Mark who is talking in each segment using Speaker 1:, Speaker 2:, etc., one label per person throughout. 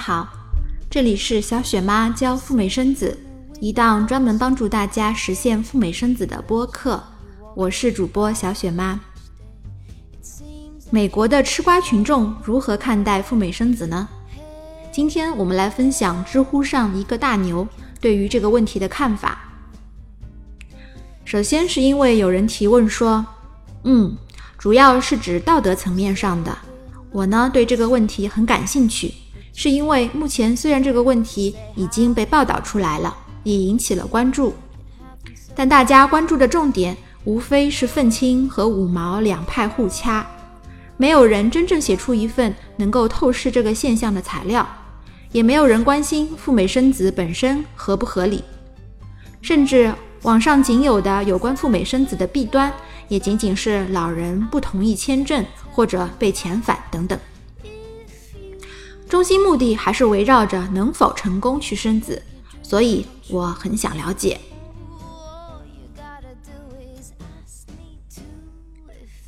Speaker 1: 好，这里是小雪妈教赴美生子，一档专门帮助大家实现赴美生子的播客。我是主播小雪妈。美国的吃瓜群众如何看待赴美生子呢？今天我们来分享知乎上一个大牛对于这个问题的看法。首先是因为有人提问说，嗯，主要是指道德层面上的，我呢对这个问题很感兴趣。是因为目前虽然这个问题已经被报道出来了，也引起了关注，但大家关注的重点无非是愤青和五毛两派互掐，没有人真正写出一份能够透视这个现象的材料，也没有人关心赴美生子本身合不合理，甚至网上仅有的有关赴美生子的弊端，也仅仅是老人不同意签证或者被遣返等等。中心目的还是围绕着能否成功去生子，所以我很想了解。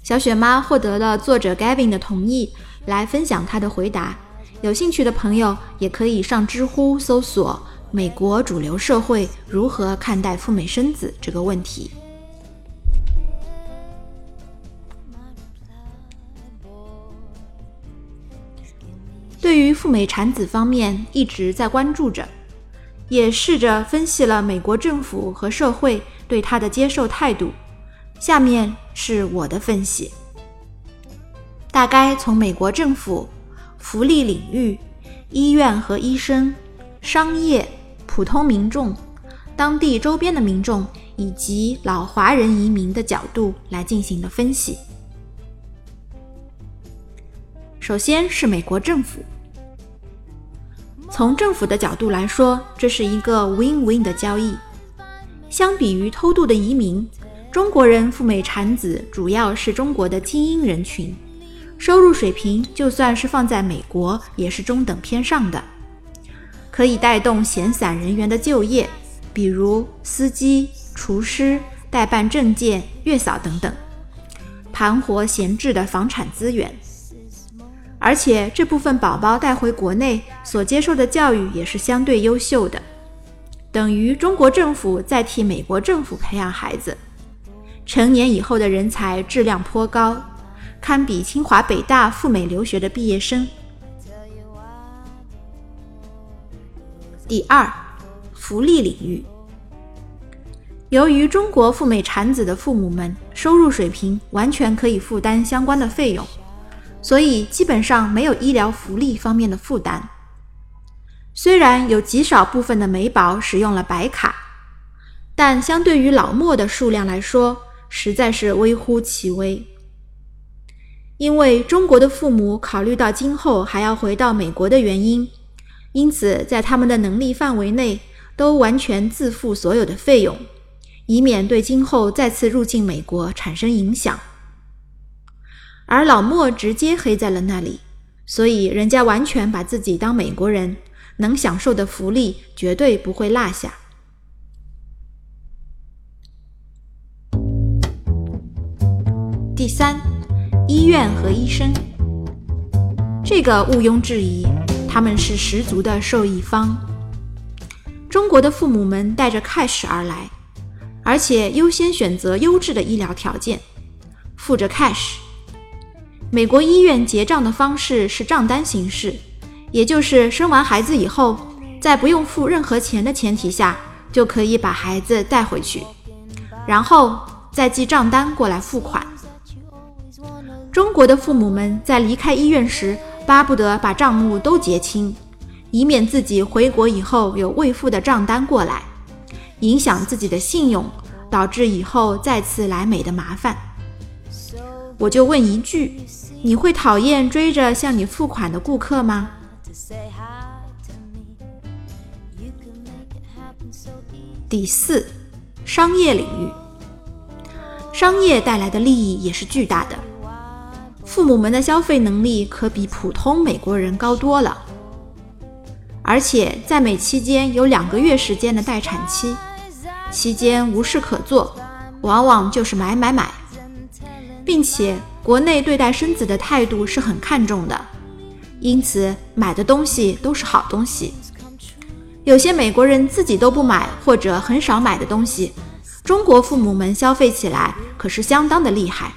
Speaker 1: 小雪妈获得了作者 Gavin 的同意，来分享她的回答。有兴趣的朋友也可以上知乎搜索“美国主流社会如何看待赴美生子”这个问题。赴美产子方面一直在关注着，也试着分析了美国政府和社会对他的接受态度。下面是我的分析，大概从美国政府、福利领域、医院和医生、商业、普通民众、当地周边的民众以及老华人移民的角度来进行的分析。首先是美国政府。从政府的角度来说，这是一个 win-win 的交易。相比于偷渡的移民，中国人赴美产子主要是中国的精英人群，收入水平就算是放在美国也是中等偏上的，可以带动闲散人员的就业，比如司机、厨师、代办证件、月嫂等等，盘活闲置的房产资源。而且这部分宝宝带回国内所接受的教育也是相对优秀的，等于中国政府在替美国政府培养孩子，成年以后的人才质量颇高，堪比清华北大赴美留学的毕业生。第二，福利领域，由于中国赴美产子的父母们收入水平完全可以负担相关的费用。所以基本上没有医疗福利方面的负担。虽然有极少部分的美宝使用了白卡，但相对于老墨的数量来说，实在是微乎其微。因为中国的父母考虑到今后还要回到美国的原因，因此在他们的能力范围内，都完全自付所有的费用，以免对今后再次入境美国产生影响。而老莫直接黑在了那里，所以人家完全把自己当美国人，能享受的福利绝对不会落下。第三，医院和医生，这个毋庸置疑，他们是十足的受益方。中国的父母们带着 cash 而来，而且优先选择优质的医疗条件，付着 cash。美国医院结账的方式是账单形式，也就是生完孩子以后，在不用付任何钱的前提下，就可以把孩子带回去，然后再寄账单过来付款。中国的父母们在离开医院时，巴不得把账目都结清，以免自己回国以后有未付的账单过来，影响自己的信用，导致以后再次来美的麻烦。我就问一句：你会讨厌追着向你付款的顾客吗？第四，商业领域，商业带来的利益也是巨大的。父母们的消费能力可比普通美国人高多了，而且在美期间有两个月时间的待产期，期间无事可做，往往就是买买买，并且国内对待生子的态度是很看重的，因此买的东西都是好东西。有些美国人自己都不买或者很少买的东西，中国父母们消费起来可是相当的厉害，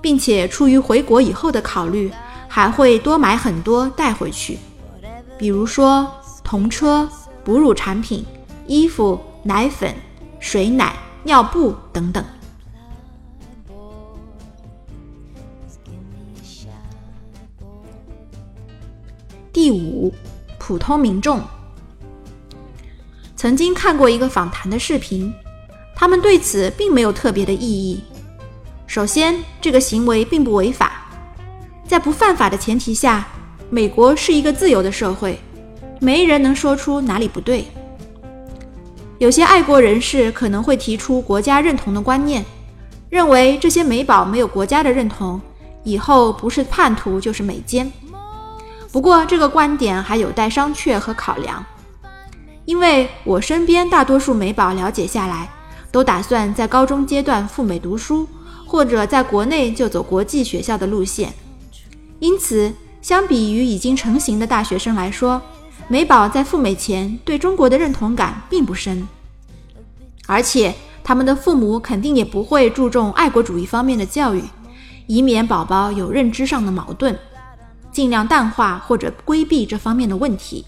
Speaker 1: 并且出于回国以后的考虑，还会多买很多带回去，比如说童车、哺乳产品、衣服、奶粉、水奶、尿布等等。普通民众曾经看过一个访谈的视频，他们对此并没有特别的异议。首先，这个行为并不违法，在不犯法的前提下，美国是一个自由的社会，没人能说出哪里不对。有些爱国人士可能会提出国家认同的观念，认为这些美宝没有国家的认同，以后不是叛徒就是美奸。不过，这个观点还有待商榷和考量，因为我身边大多数美宝了解下来，都打算在高中阶段赴美读书，或者在国内就走国际学校的路线。因此，相比于已经成型的大学生来说，美宝在赴美前对中国的认同感并不深，而且他们的父母肯定也不会注重爱国主义方面的教育，以免宝宝有认知上的矛盾。尽量淡化或者规避这方面的问题，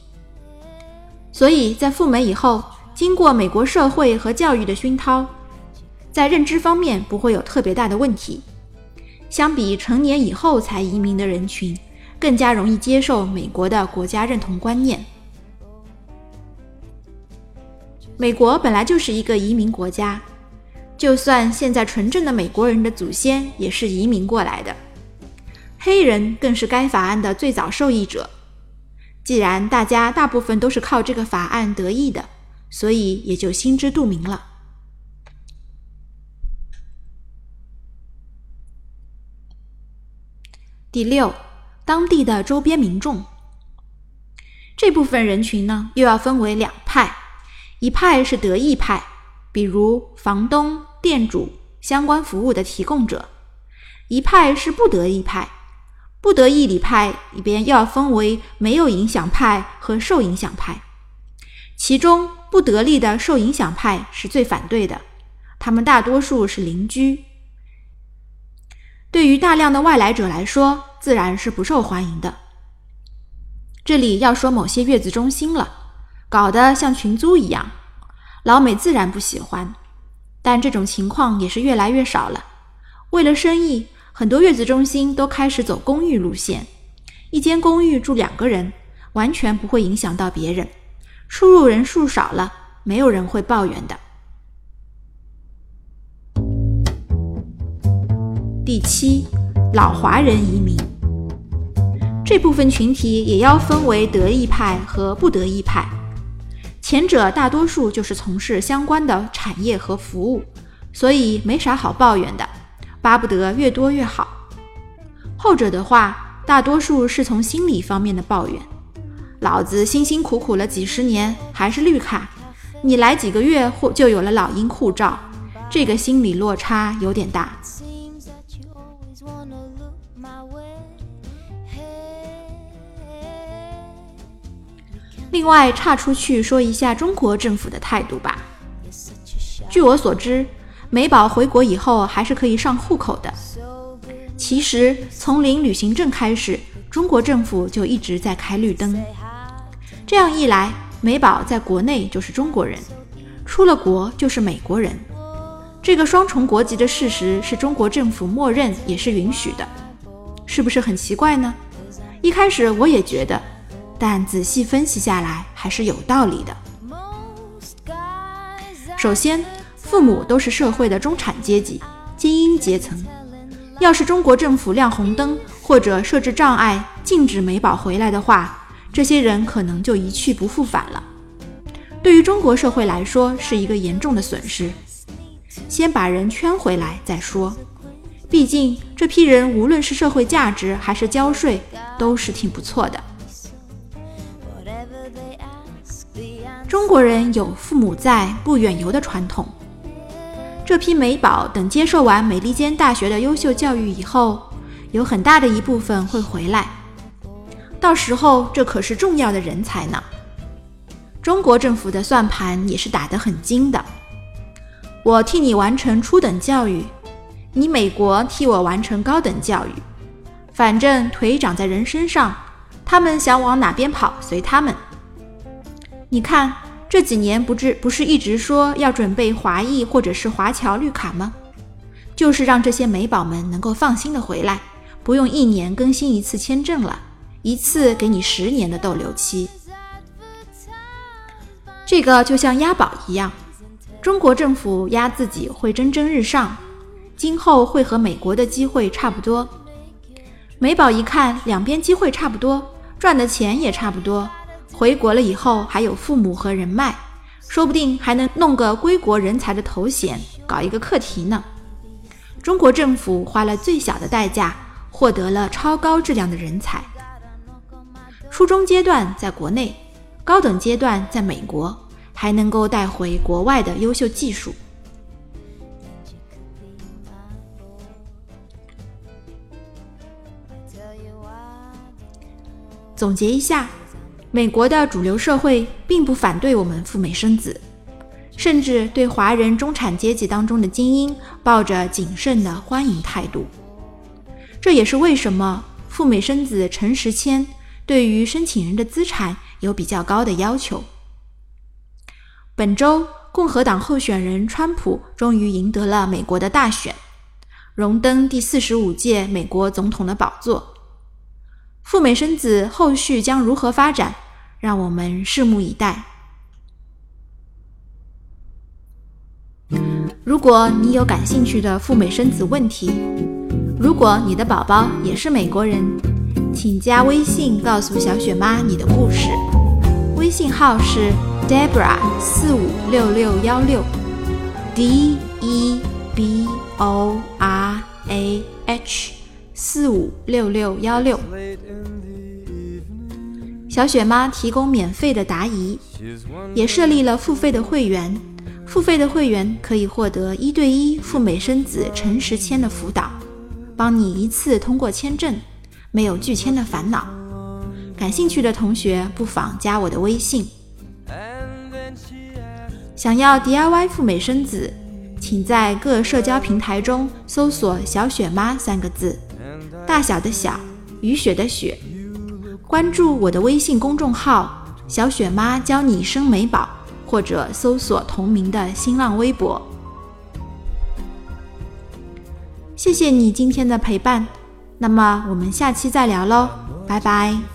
Speaker 1: 所以在赴美以后，经过美国社会和教育的熏陶，在认知方面不会有特别大的问题。相比成年以后才移民的人群，更加容易接受美国的国家认同观念。美国本来就是一个移民国家，就算现在纯正的美国人的祖先也是移民过来的。黑人更是该法案的最早受益者。既然大家大部分都是靠这个法案得益的，所以也就心知肚明了。第六，当地的周边民众，这部分人群呢，又要分为两派：一派是得益派，比如房东、店主、相关服务的提供者；一派是不得益派。不得义理派里边要分为没有影响派和受影响派，其中不得利的受影响派是最反对的，他们大多数是邻居，对于大量的外来者来说，自然是不受欢迎的。这里要说某些月子中心了，搞得像群租一样，老美自然不喜欢，但这种情况也是越来越少了，为了生意。很多月子中心都开始走公寓路线，一间公寓住两个人，完全不会影响到别人，出入人数少了，没有人会抱怨的。第七，老华人移民，这部分群体也要分为得意派和不得意派，前者大多数就是从事相关的产业和服务，所以没啥好抱怨的。巴不得越多越好。后者的话，大多数是从心理方面的抱怨。老子辛辛苦苦了几十年，还是绿卡，你来几个月或就有了老鹰护照，这个心理落差有点大。另外，岔出去说一下中国政府的态度吧。据我所知。美宝回国以后还是可以上户口的。其实从领旅行证开始，中国政府就一直在开绿灯。这样一来，美宝在国内就是中国人，出了国就是美国人。这个双重国籍的事实是中国政府默认也是允许的，是不是很奇怪呢？一开始我也觉得，但仔细分析下来还是有道理的。首先，父母都是社会的中产阶级、精英阶层。要是中国政府亮红灯或者设置障碍，禁止美宝回来的话，这些人可能就一去不复返了。对于中国社会来说，是一个严重的损失。先把人圈回来再说。毕竟这批人无论是社会价值还是交税，都是挺不错的。中国人有父母在，不远游的传统。这批美宝等接受完美利坚大学的优秀教育以后，有很大的一部分会回来。到时候这可是重要的人才呢。中国政府的算盘也是打得很精的。我替你完成初等教育。你美国替我完成高等教育，反正腿长在人身上，他们想往哪边跑随他们。你看这几年不是不是一直说要准备华裔或者是华侨绿卡吗？就是让这些美宝们能够放心的回来，不用一年更新一次签证了，一次给你十年的逗留期。这个就像押宝一样，中国政府押自己会蒸蒸日上。今后会和美国的机会差不多。美宝一看两边机会差不多，赚的钱也差不多，回国了以后还有父母和人脉，说不定还能弄个归国人才的头衔，搞一个课题呢。中国政府花了最小的代价，获得了超高质量的人才。初中阶段在国内，高等阶段在美国，还能够带回国外的优秀技术。总结一下，美国的主流社会并不反对我们赴美生子，甚至对华人中产阶级当中的精英抱着谨慎的欢迎态度。这也是为什么赴美生子诚实签对于申请人的资产有比较高的要求。本周，共和党候选人川普终于赢得了美国的大选，荣登第四十五届美国总统的宝座。赴美生子后续将如何发展？让我们拭目以待。如果你有感兴趣的赴美生子问题，如果你的宝宝也是美国人，请加微信告诉小雪妈你的故事。微信号是 Debra 四五六六幺六，D E B O R A H。四五六六幺六，小雪妈提供免费的答疑，也设立了付费的会员。付费的会员可以获得一对一赴美生子诚实签的辅导，帮你一次通过签证，没有拒签的烦恼。感兴趣的同学不妨加我的微信。想要 DIY 赴美生子，请在各社交平台中搜索“小雪妈”三个字。大小的小，雨雪的雪，关注我的微信公众号“小雪妈教你生美宝”，或者搜索同名的新浪微博。谢谢你今天的陪伴，那么我们下期再聊喽，拜拜。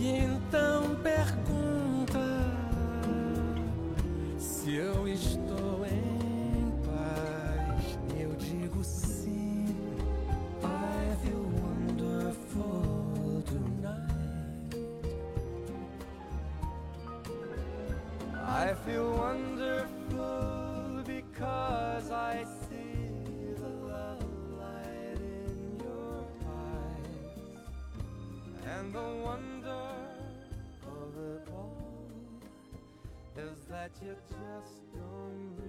Speaker 1: 烟灯 And the wonder of it all is that you just don't.